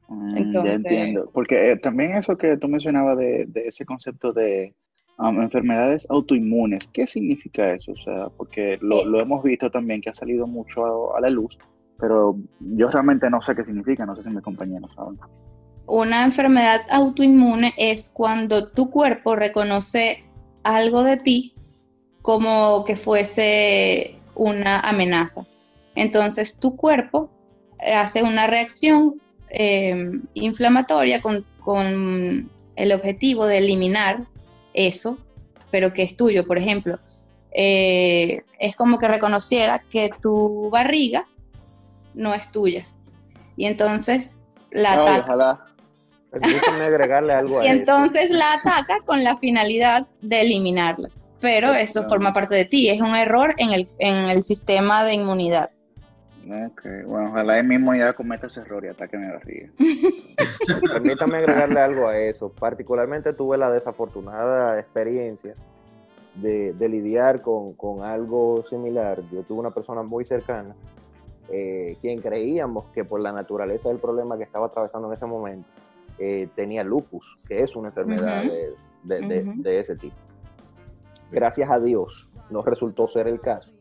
Mm, ya entiendo, porque eh, también eso que tú mencionabas de ese concepto de enfermedades autoinmunes, ¿qué significa eso? O sea, porque lo, lo, hemos visto también que ha salido mucho a, la luz, pero yo realmente no sé qué significa, no sé si mis compañeros saben.
Una enfermedad autoinmune es cuando tu cuerpo reconoce algo de ti como que fuese una amenaza. Entonces tu cuerpo hace una reacción em, inflamatoria con, el objetivo de eliminar eso, pero que es tuyo. Por ejemplo, eh, es como que reconociera que tu barriga no es tuya. Y entonces la ataca.
Agregarle algo a
Y entonces la ataca con la finalidad de eliminarla. Pero eso forma parte de ti, es un error en el, en el sistema de inmunidad.
Ok, bueno, ojalá él mismo ya cometa ese error y ataque mi barriga.
Permítame agregarle algo a eso. Particularmente tuve la desafortunada experiencia de, lidiar con, algo similar. Yo tuve una persona muy cercana, eh, quien creíamos que por la naturaleza del problema que estaba atravesando en ese momento, eh, tenía lupus, que es una enfermedad de, ese tipo. Gracias a Dios no resultó ser el caso.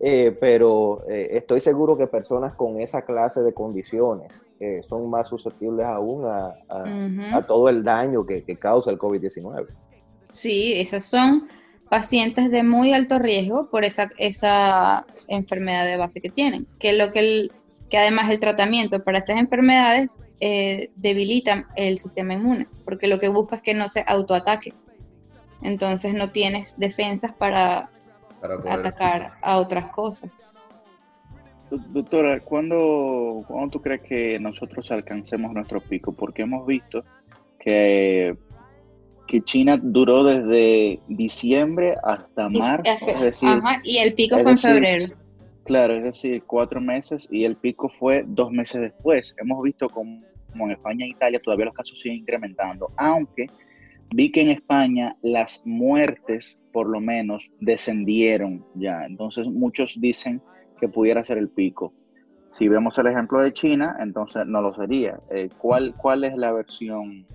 Eh, pero estoy seguro que personas con esa clase de condiciones son más susceptibles aún a, todo el daño que, que causa el COVID-19.
Sí, esas son pacientes de muy alto riesgo por esa, esa enfermedad de base que tienen, que lo que, que además el tratamiento para esas enfermedades eh, debilita el sistema inmune, porque lo que busca es que no se autoataque. Entonces no tienes defensas para, atacar a otras cosas.
Doctora, ¿cuándo, ¿cuándo tú crees que nosotros alcancemos nuestro pico? Porque hemos visto que que China duró desde diciembre hasta marzo. Es decir,
y el pico fue en febrero.
Claro, es decir, cuatro meses y el pico fue dos meses después. Hemos visto como, en España e Italia todavía los casos siguen incrementando, aunque vi que en España las muertes por lo menos descendieron ya. Entonces muchos dicen que pudiera ser el pico. Si vemos el ejemplo de China, entonces no lo sería. Eh, ¿cuál, ¿Cuál es la versión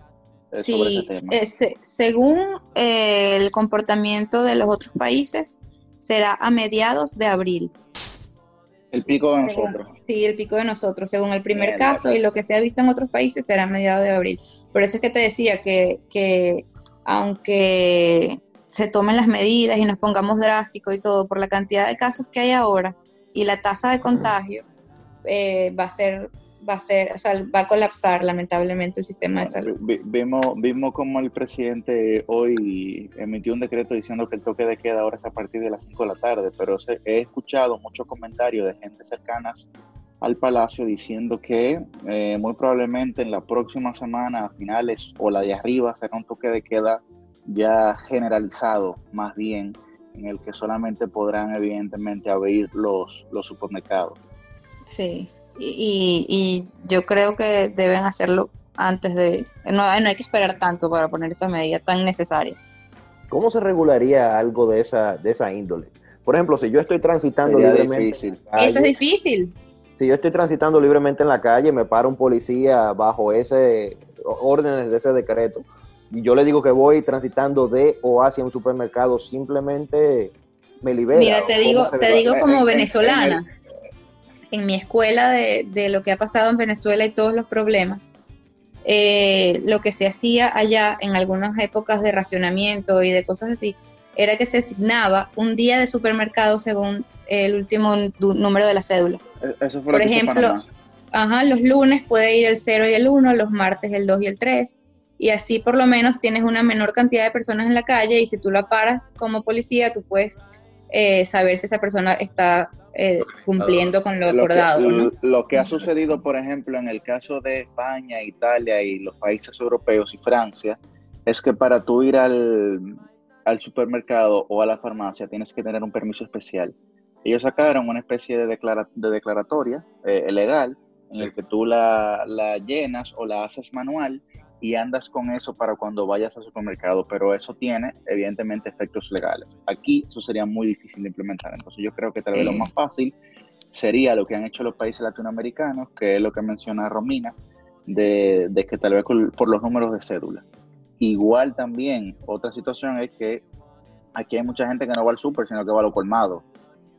eh, sí, Este, según eh, el comportamiento de los otros países, será a mediados de abril.
El pico de nosotros.
Sí, el pico de nosotros, según el primer caso y lo que se ha visto en otros países será a mediados de abril. Por eso es que te decía que, que aunque se tomen las medidas y nos pongamos drásticos y todo, por la cantidad de casos que hay ahora y la tasa de contagio, eh, va a ser va a ser, o sea, va a colapsar lamentablemente el sistema de salud.
Vimos, vimos como el presidente hoy emitió un decreto diciendo que el toque de queda ahora es a partir de las 5 de la tarde, pero he escuchado muchos comentarios de gente cercanas al Palacio diciendo que eh, muy probablemente en la próxima semana, a finales o la de arriba, será un toque de queda ya generalizado, más bien, en el que solamente podrán evidentemente abrir los, los supermercados.
Sí, y, yo creo que deben hacerlo antes de... No, hay que esperar tanto para poner esa medida tan necesaria.
¿Cómo se regularía algo de esa, de esa índole? Por ejemplo, si yo estoy transitando libremente...
Eso es difícil.
Si yo estoy transitando libremente en la calle, me para un policía bajo ese órdenes de ese decreto, y yo le digo que voy transitando de o hacia un supermercado, simplemente me libera.
Mira, te digo, te digo como venezolana en mi escuela de, de, lo que ha pasado en Venezuela y todos los problemas, eh, lo que se hacía allá en algunas épocas de racionamiento y de cosas así, era que se asignaba un día de supermercado según el último número de la cédula.
E, eso fue Por ejemplo,
ajá, los lunes puede ir el 0 y el 1, los martes el 2 y el 3, y así por lo menos tienes una menor cantidad de personas en la calle y si tú la paras como policía, tú puedes eh, saber si esa persona está eh, cumpliendo con lo acordado.
Lo que, lo que, ha sucedido, por ejemplo, en el caso de España, Italia y los países europeos y Francia, es que para tú ir al, al supermercado o a la farmacia tienes que tener un permiso especial. Ellos sacaron una especie de, de declaratoria eh, legal en el que tú la, la llenas o la haces manual y andas con eso para cuando vayas al supermercado, pero eso tiene evidentemente efectos legales. Aquí eso sería muy difícil de implementar, entonces yo creo que tal vez lo más fácil sería lo que han hecho los países latinoamericanos, que es lo que menciona Romina, de, que tal vez por los números de cédula. Igual también, otra situación es que aquí hay mucha gente que no va al súper, sino que va a lo colmado.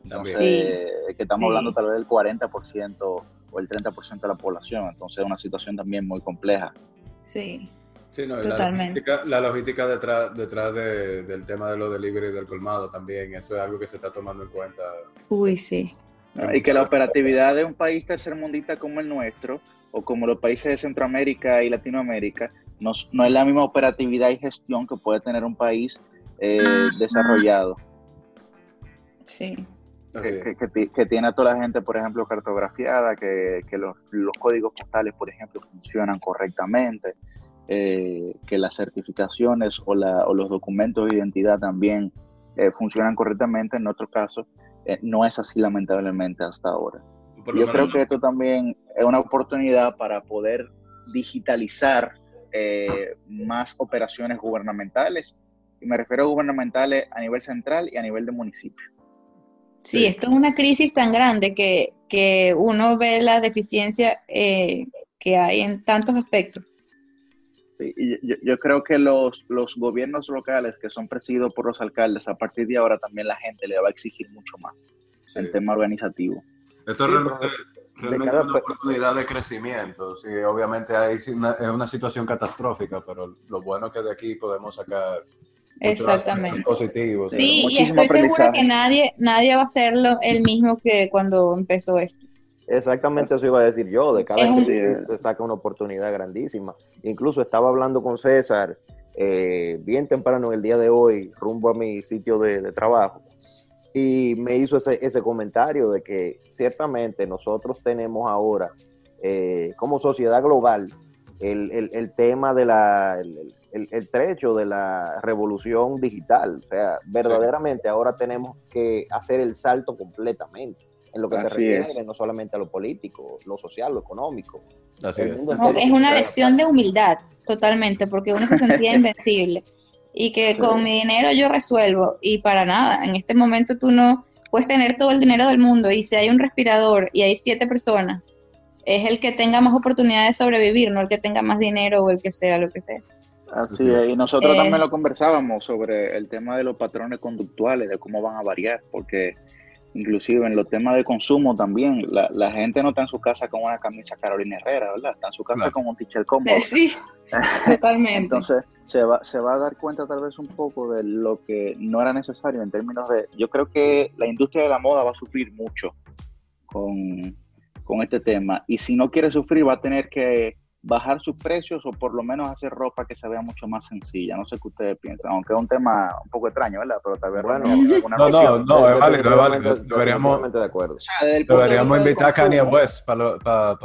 Entonces, que estamos hablando tal vez del 40% o el 30% de la población, entonces es una situación también muy compleja.
Sí.
Sí, no, la logística, detrás, detrás del tema de los delivery del colmado también, eso es algo que se está tomando en cuenta.
Uy, sí.
y que la operatividad de un país tercermundista como el nuestro, o como los países de Centroamérica y Latinoamérica, no, no es la misma operatividad y gestión que puede tener un país eh, desarrollado.
Sí.
Que, tiene a toda la gente, por ejemplo, cartografiada, que, los, códigos postales, por ejemplo, funcionan correctamente, eh, que las certificaciones o, los documentos de identidad también eh, funcionan correctamente. En otro caso, no es así lamentablemente hasta ahora. Yo creo que esto también es una oportunidad para poder digitalizar más operaciones gubernamentales y me refiero a gubernamentales a nivel central y a nivel de municipio.
Sí, esto es una crisis tan grande que, que uno ve la deficiencia eh, que hay en tantos aspectos.
Sí, y yo, yo, creo que los, los gobiernos locales que son presididos por los alcaldes, a partir de ahora también la gente le va a exigir mucho más el tema organizativo.
Esto realmente, realmente es una oportunidad de crecimiento. Sí, obviamente hay una, es una situación catastrófica, pero lo bueno es que de aquí podemos sacar
Exactamente.
Positivos.
Sí, y estoy segura que nadie, nadie va a hacerlo el mismo que cuando empezó esto.
Exactamente eso iba a decir yo, de cada vez se saca una oportunidad grandísima. Incluso estaba hablando con César eh, bien temprano en el día de hoy, rumbo a mi sitio de, trabajo, y me hizo ese, ese, comentario de que ciertamente nosotros tenemos ahora, eh, como sociedad global, el, el, el tema de la, el, trecho de la revolución digital. O sea, verdaderamente ahora tenemos que hacer el salto completamente en lo que se refiere no solamente a lo político, lo social, lo económico.
es. es una lección de humildad, totalmente, porque uno se sentía invencible y que con mi dinero yo resuelvo y para nada, en este momento tú no puedes tener todo el dinero del mundo y si hay un respirador y hay siete personas, es el que tenga más oportunidad de sobrevivir, no el que tenga más dinero o el que sea lo que sea.
Así es, y nosotros también lo conversábamos sobre el tema de los patrones conductuales, de cómo van a variar, porque inclusive en los temas de consumo también, la, gente no está en su casa con una camisa Carolina Herrera, ¿verdad? Está en su casa con un t-shirt cómodo.
Sí, totalmente.
Entonces, se va, se va a dar cuenta tal vez un poco de lo que no era necesario en términos de... Yo creo que la industria de la moda va a sufrir mucho con, con este tema, y si no quiere sufrir va a tener que bajar sus precios o por lo menos hacer ropa que se vea mucho más sencilla. No sé qué ustedes piensan, aunque es un tema un poco extraño, ¿verdad? Pero tal vez bueno,
no, no, no, es válido, es válido. Deberíamos,
de acuerdo.
deberíamos invitar a Kanye West para...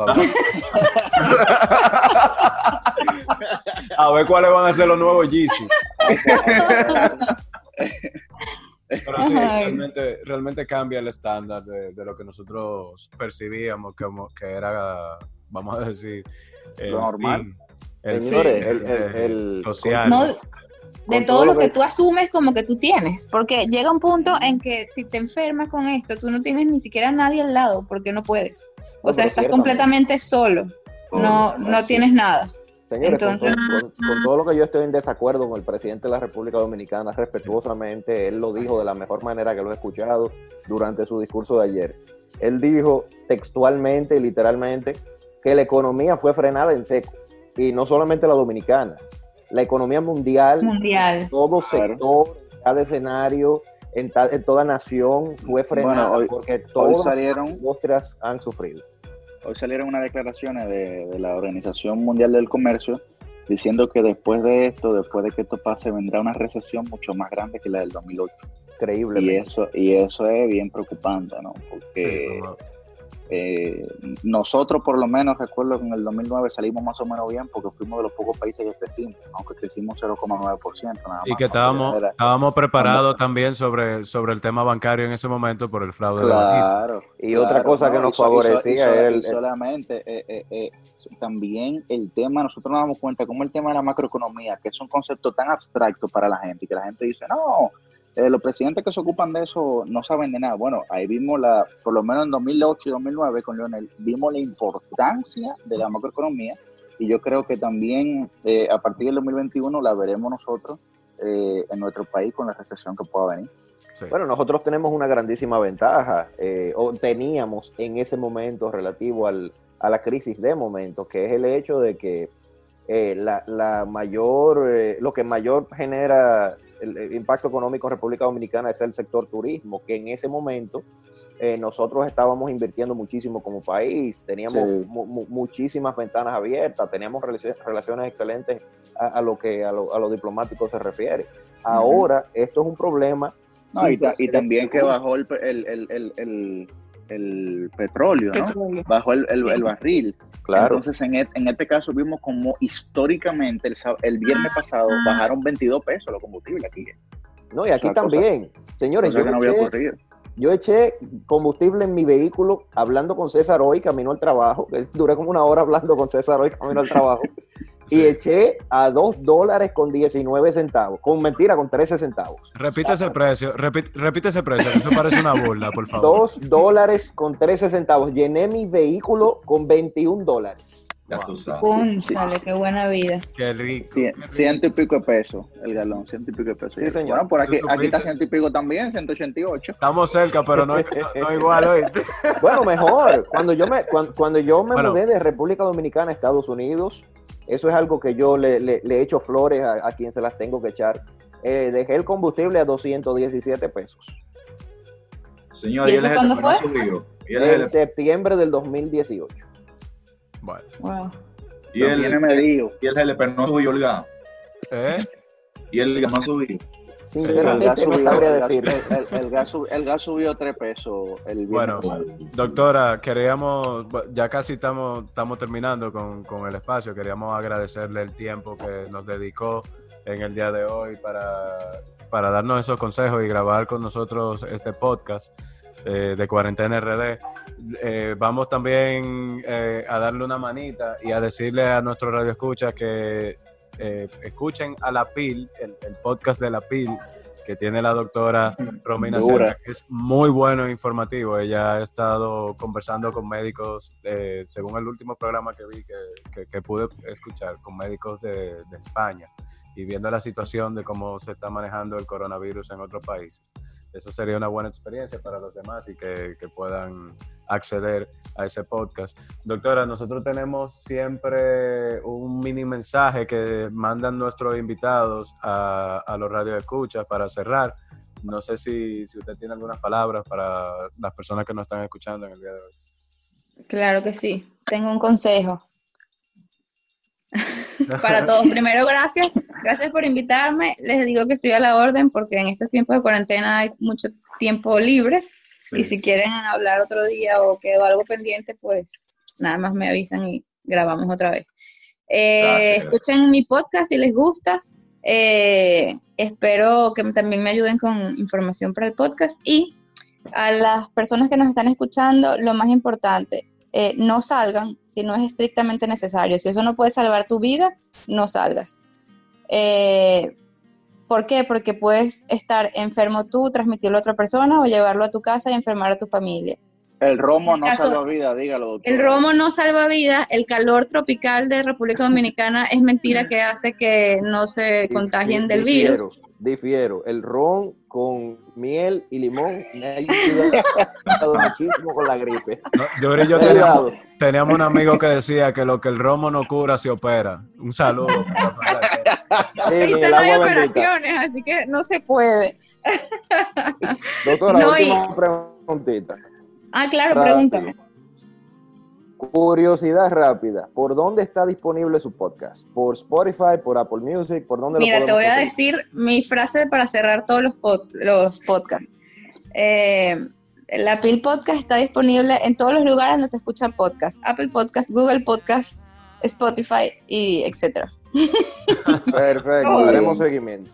a ver cuáles van a ser los nuevos Yeezy. Pero sí, realmente, realmente cambia el estándar de, de, lo que nosotros percibíamos que, que era, vamos a decir,
lo normal.
El, el,
social. de todo, lo que, tú asumes como que tú tienes, porque llega un punto en que si te enfermas con esto, tú no tienes ni siquiera nadie al lado, porque no puedes. O sea, estás completamente solo, no, no tienes nada.
Entonces, con, todo lo que yo estoy en desacuerdo con el presidente de la República Dominicana, respetuosamente, él lo dijo de la mejor manera que lo he escuchado durante su discurso de ayer. Él dijo textualmente y literalmente que la economía fue frenada en seco. Y no solamente la dominicana, la economía mundial,
mundial.
todo sector, cada escenario, en, toda nación fue frenada porque todas salieron, las industrias han sufrido.
Hoy salieron unas declaraciones de, la Organización Mundial del Comercio diciendo que después de esto, después de que esto pase, vendrá una recesión mucho más grande que la del 2008.
Increíble.
Y eso, y eso es bien preocupante, ¿no? Porque eh, nosotros, por lo menos, recuerdo que en el 2009 salimos más o menos bien porque fuimos de los pocos países que crecimos, aunque crecimos 0,9%.
Y que estábamos, estábamos preparados también sobre, sobre el tema bancario en ese momento por el fraude.
Claro.
y otra cosa que nos favorecía
es solamente eh, eh, también el tema, nosotros nos damos cuenta como el tema de la macroeconomía, que es un concepto tan abstracto para la gente, y que la gente dice, no, eh, los presidentes que se ocupan de eso no saben de nada. Bueno, ahí vimos la, por lo menos en 2008 y 2009 con Leonel, vimos la importancia de la macroeconomía y yo creo que también eh, a partir del 2021 la veremos nosotros eh, en nuestro país con la recesión que pueda venir.
Bueno, nosotros tenemos una grandísima ventaja, o teníamos en ese momento relativo al, a la crisis de momento, que es el hecho de que eh, la, mayor, eh, lo que mayor genera el, impacto económico en República Dominicana es el sector turismo, que en ese momento eh, nosotros estábamos invirtiendo muchísimo como país, teníamos muchísimas ventanas abiertas, teníamos relaciones, excelentes a, lo que a lo, a lo, diplomático se refiere. Ahora, esto es un problema.
y, también que bajó el, el, el petróleo, ¿no? Bajó el, barril. Claro. Entonces, en, en, este caso vimos como históricamente el, el viernes pasado bajaron 22 pesos los combustibles aquí.
No, y aquí también. Señores, yo, eché, yo eché combustible en mi vehículo hablando con César hoy, camino al trabajo. Duré como una hora hablando con César hoy, camino al trabajo. y eché a 2 dólares con 19 centavos. Con mentira, con 13 centavos.
Repite ese precio, repite, ese precio, eso parece una burla, por favor.
2 dólares con 13 centavos. Llené mi vehículo con 21 dólares.
Ya tú qué buena vida.
Qué rico. ciento y pico de pesos el galón, ciento y pico de pesos. Sí, señor. Bueno, por aquí, aquí está ciento y pico también, 188.
Estamos cerca, pero no, no igual hoy.
Bueno, mejor. Cuando yo me, cuando, yo me mudé de República Dominicana a Estados Unidos, eso es algo que yo le, le, le echo flores a, quien se las tengo que echar. Eh, dejé el combustible a 217 pesos.
Señor, ¿Y eso cuándo fue?
En septiembre del 2018.
Bueno. Wow. Y él, tiene medido. Y el GLP no subió el gas. ¿Eh? Y el gas no subió.
Sinceramente, el gas subió, decir. El, gas, el, gas, subió tres pesos. El
bueno, doctora, queríamos, ya casi estamos, estamos terminando con, con, el espacio. Queríamos agradecerle el tiempo que nos dedicó en el día de hoy para, para darnos esos consejos y grabar con nosotros este podcast. Eh, de Cuarentena RD. Eh, vamos también eh, a darle una manita y a decirle a nuestros radioescuchas que escuchen a La Pil, el, podcast de La Pil, que tiene la doctora Romina Serra, que es muy bueno e informativo. Ella ha estado conversando con médicos, según el último programa que vi, que, pude escuchar, con médicos de, de España y viendo la situación de cómo se está manejando el coronavirus en otro país eso sería una buena experiencia para los demás y que, puedan acceder a ese podcast. Doctora, nosotros tenemos siempre un mini mensaje que mandan nuestros invitados a, a los radioescuchas para cerrar. No sé si, si usted tiene algunas palabras para las personas que nos están escuchando en el día de hoy.
Claro que sí. Tengo un consejo. para todos. Primero, gracias. Gracias por invitarme. Les digo que estoy a la orden porque en estos tiempos de cuarentena hay mucho tiempo libre. Y si quieren hablar otro día o quedó algo pendiente, pues nada más me avisan y grabamos otra vez. Eh, escuchen mi podcast si les gusta. Eh, espero que también me ayuden con información para el podcast. Y a las personas que nos están escuchando, lo más importante, eh, no salgan si no es estrictamente necesario. Si eso no puede salvar tu vida, no salgas. Eh, ¿Por qué? Porque puedes estar enfermo tú, transmitirlo a otra persona o llevarlo a tu casa y enfermar a tu familia.
El romo no salva vida, dígalo, doctor.
El romo no salva vida. El calor tropical de República Dominicana es mentira que hace que no se contagien del virus
difiero. El ron con miel y limón me ha ayudado muchísimo con la gripe.
yo y yo teníamos, teníamos, un amigo que decía que lo que el romo no cura se opera. Un saludo.
sí, no hay operaciones, así que no se puede.
Doctora, no, última preguntita.
Ah, claro, pregúntame.
Curiosidad rápida, ¿por dónde está disponible su podcast? ¿Por Spotify, por Apple Music? ¿Por dónde
Mira, te voy a decir mi frase para cerrar todos los, los podcasts. Eh, la PIL Podcast está disponible en todos los lugares donde se escuchan podcasts. Apple Podcast, Google Podcast, Spotify y etcétera.
Perfecto, daremos seguimiento.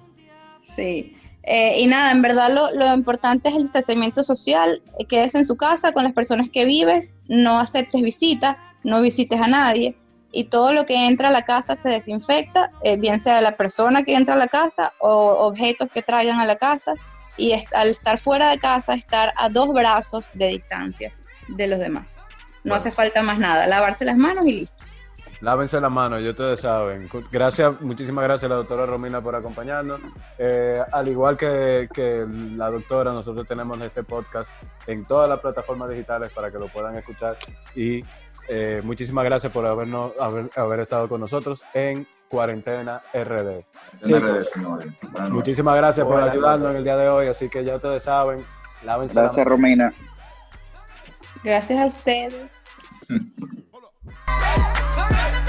Sí. Eh, y nada, en verdad lo, importante es el distanciamiento social, eh, quedes en su casa con las personas que vives, no aceptes visitas, no visites a nadie y todo lo que entra a la casa se desinfecta, eh, bien sea la persona que entra a la casa o objetos que traigan a la casa y al estar fuera de casa estar a dos brazos de distancia de los demás. No hace falta más nada, lavarse las manos y listo.
Lávense la mano, ya ustedes saben. Gracias, muchísimas gracias a la doctora Romina por acompañarnos. Eh, al igual que, que, la doctora, nosotros tenemos este podcast en todas las plataformas digitales para que lo puedan escuchar. Y eh, muchísimas gracias por habernos, haber, haber, estado con nosotros en Cuarentena RD. Chicos, RD muchísimas gracias por ayudarnos en el día de hoy. Así que ya ustedes saben,
lávense gracias, la mano. Gracias, Romina.
Gracias a ustedes. Burn, burn, burn.